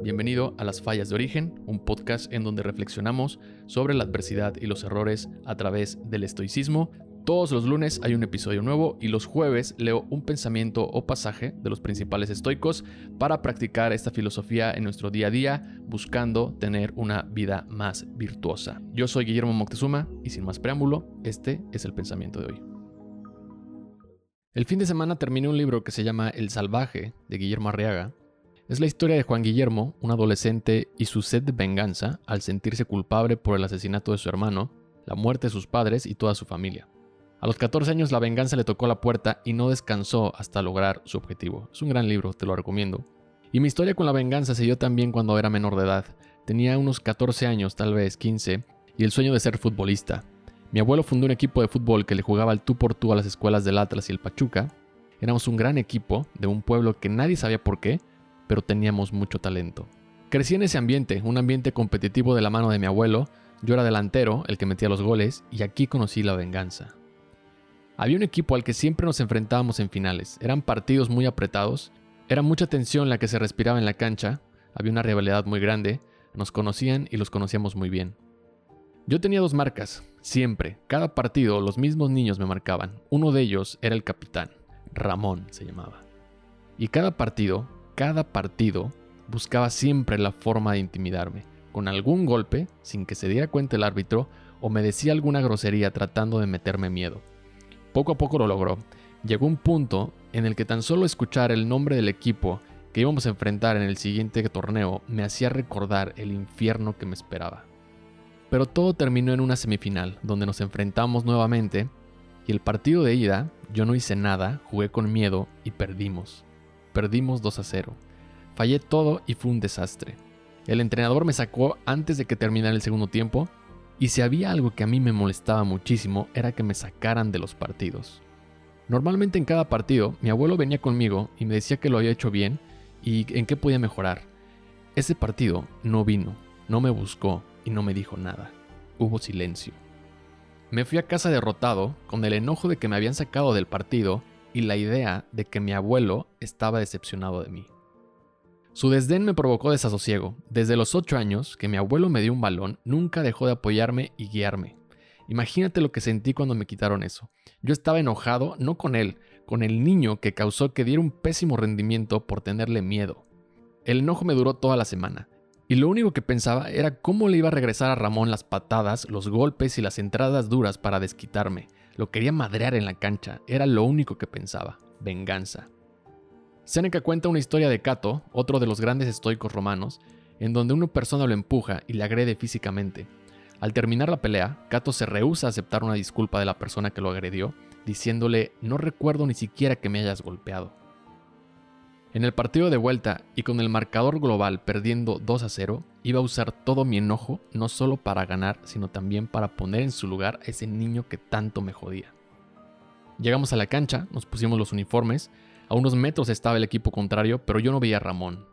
Bienvenido a Las Fallas de Origen, un podcast en donde reflexionamos sobre la adversidad y los errores a través del estoicismo. Todos los lunes hay un episodio nuevo y los jueves leo un pensamiento o pasaje de los principales estoicos para practicar esta filosofía en nuestro día a día, buscando tener una vida más virtuosa. Yo soy Guillermo Moctezuma y sin más preámbulo, este es el pensamiento de hoy. El fin de semana terminé un libro que se llama El Salvaje de Guillermo Arriaga es la historia de Juan Guillermo, un adolescente, y su sed de venganza al sentirse culpable por el asesinato de su hermano, la muerte de sus padres y toda su familia. A los 14 años la venganza le tocó la puerta y no descansó hasta lograr su objetivo. Es un gran libro, te lo recomiendo. Y mi historia con la venganza se dio también cuando era menor de edad. Tenía unos 14 años, tal vez 15, y el sueño de ser futbolista. Mi abuelo fundó un equipo de fútbol que le jugaba al tú por tú a las escuelas del Atlas y el Pachuca. Éramos un gran equipo de un pueblo que nadie sabía por qué, pero teníamos mucho talento. Crecí en ese ambiente, un ambiente competitivo de la mano de mi abuelo, yo era delantero, el que metía los goles, y aquí conocí la venganza. Había un equipo al que siempre nos enfrentábamos en finales, eran partidos muy apretados, era mucha tensión la que se respiraba en la cancha, había una rivalidad muy grande, nos conocían y los conocíamos muy bien. Yo tenía dos marcas, siempre, cada partido los mismos niños me marcaban, uno de ellos era el capitán, Ramón se llamaba. Y cada partido cada partido buscaba siempre la forma de intimidarme, con algún golpe, sin que se diera cuenta el árbitro, o me decía alguna grosería tratando de meterme miedo. Poco a poco lo logró. Llegó un punto en el que tan solo escuchar el nombre del equipo que íbamos a enfrentar en el siguiente torneo me hacía recordar el infierno que me esperaba. Pero todo terminó en una semifinal, donde nos enfrentamos nuevamente, y el partido de ida, yo no hice nada, jugué con miedo y perdimos. Perdimos 2 a 0. Fallé todo y fue un desastre. El entrenador me sacó antes de que terminara el segundo tiempo y si había algo que a mí me molestaba muchísimo era que me sacaran de los partidos. Normalmente en cada partido mi abuelo venía conmigo y me decía que lo había hecho bien y en qué podía mejorar. Ese partido no vino, no me buscó y no me dijo nada. Hubo silencio. Me fui a casa derrotado, con el enojo de que me habían sacado del partido y la idea de que mi abuelo estaba decepcionado de mí. Su desdén me provocó desasosiego. Desde los 8 años que mi abuelo me dio un balón, nunca dejó de apoyarme y guiarme. Imagínate lo que sentí cuando me quitaron eso. Yo estaba enojado no con él, con el niño que causó que diera un pésimo rendimiento por tenerle miedo. El enojo me duró toda la semana, y lo único que pensaba era cómo le iba a regresar a Ramón las patadas, los golpes y las entradas duras para desquitarme. Lo quería madrear en la cancha, era lo único que pensaba, venganza. Séneca cuenta una historia de Cato, otro de los grandes estoicos romanos, en donde una persona lo empuja y le agrede físicamente. Al terminar la pelea, Cato se rehúsa a aceptar una disculpa de la persona que lo agredió, diciéndole, no recuerdo ni siquiera que me hayas golpeado. En el partido de vuelta y con el marcador global perdiendo 2 a 0, iba a usar todo mi enojo no solo para ganar, sino también para poner en su lugar a ese niño que tanto me jodía. Llegamos a la cancha, nos pusimos los uniformes, a unos metros estaba el equipo contrario, pero yo no veía a Ramón.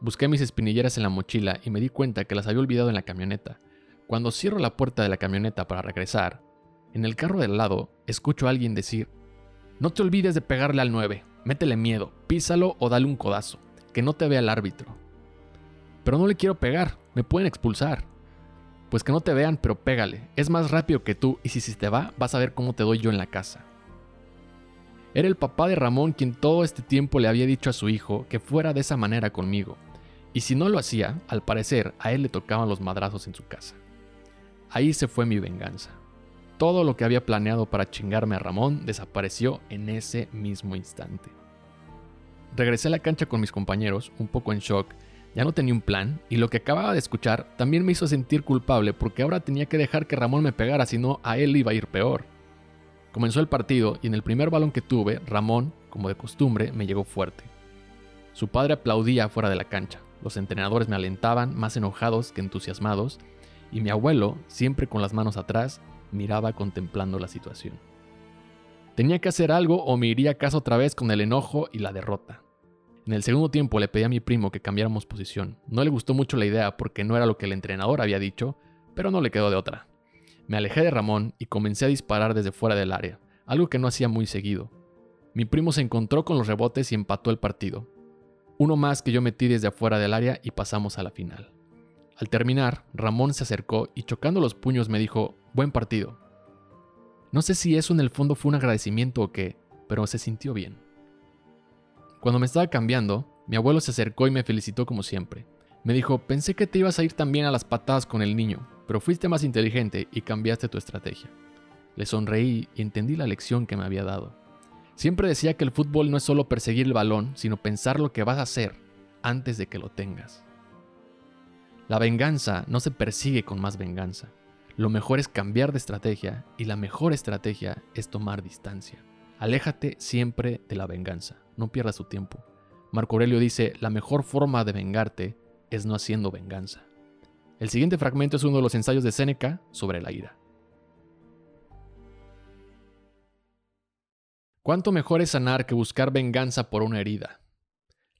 Busqué mis espinilleras en la mochila y me di cuenta que las había olvidado en la camioneta. Cuando cierro la puerta de la camioneta para regresar, en el carro del lado escucho a alguien decir, no te olvides de pegarle al 9, Métele miedo, písalo o dale un codazo, que no te vea el árbitro. Pero no le quiero pegar, me pueden expulsar. Pues que no te vean, pero pégale, es más rápido que tú y si se te va, vas a ver cómo te doy yo en la casa. Era el papá de Ramón quien todo este tiempo le había dicho a su hijo que fuera de esa manera conmigo, y si no lo hacía, al parecer a él le tocaban los madrazos en su casa. Ahí se fue mi venganza. Todo lo que había planeado para chingarme a Ramón desapareció en ese mismo instante. Regresé a la cancha con mis compañeros, un poco en shock, ya no tenía un plan, y lo que acababa de escuchar también me hizo sentir culpable porque ahora tenía que dejar que Ramón me pegara, si no a él iba a ir peor. Comenzó el partido y en el primer balón que tuve, Ramón, como de costumbre, me llegó fuerte. Su padre aplaudía fuera de la cancha, los entrenadores me alentaban, más enojados que entusiasmados, y mi abuelo, siempre con las manos atrás, miraba contemplando la situación. Tenía que hacer algo o me iría a casa otra vez con el enojo y la derrota. En el segundo tiempo le pedí a mi primo que cambiáramos posición. No le gustó mucho la idea porque no era lo que el entrenador había dicho, pero no le quedó de otra. Me alejé de Ramón y comencé a disparar desde fuera del área, algo que no hacía muy seguido. Mi primo se encontró con los rebotes y empató el partido. Uno más que yo metí desde afuera del área y pasamos a la final. Al terminar, Ramón se acercó y chocando los puños me dijo, buen partido. No sé si eso en el fondo fue un agradecimiento o qué, pero se sintió bien. Cuando me estaba cambiando, mi abuelo se acercó y me felicitó como siempre. Me dijo, pensé que te ibas a ir también a las patadas con el niño, pero fuiste más inteligente y cambiaste tu estrategia. Le sonreí y entendí la lección que me había dado. Siempre decía que el fútbol no es solo perseguir el balón, sino pensar lo que vas a hacer antes de que lo tengas. La venganza no se persigue con más venganza. Lo mejor es cambiar de estrategia y la mejor estrategia es tomar distancia. Aléjate siempre de la venganza, no pierdas tu tiempo. Marco Aurelio dice, la mejor forma de vengarte es no haciendo venganza. El siguiente fragmento es uno de los ensayos de Séneca sobre la ira. ¿Cuánto mejor es sanar que buscar venganza por una herida?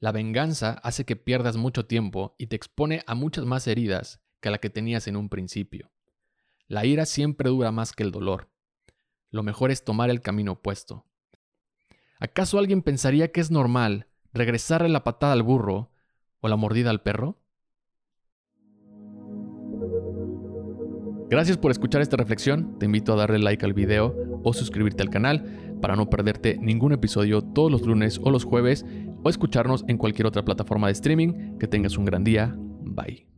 La venganza hace que pierdas mucho tiempo y te expone a muchas más heridas que la que tenías en un principio. La ira siempre dura más que el dolor. Lo mejor es tomar el camino opuesto. ¿Acaso alguien pensaría que es normal regresarle la patada al burro o la mordida al perro? Gracias por escuchar esta reflexión. Te invito a darle like al video o suscribirte al canal para no perderte ningún episodio todos los lunes o los jueves o escucharnos en cualquier otra plataforma de streaming. Que tengas un gran día. Bye.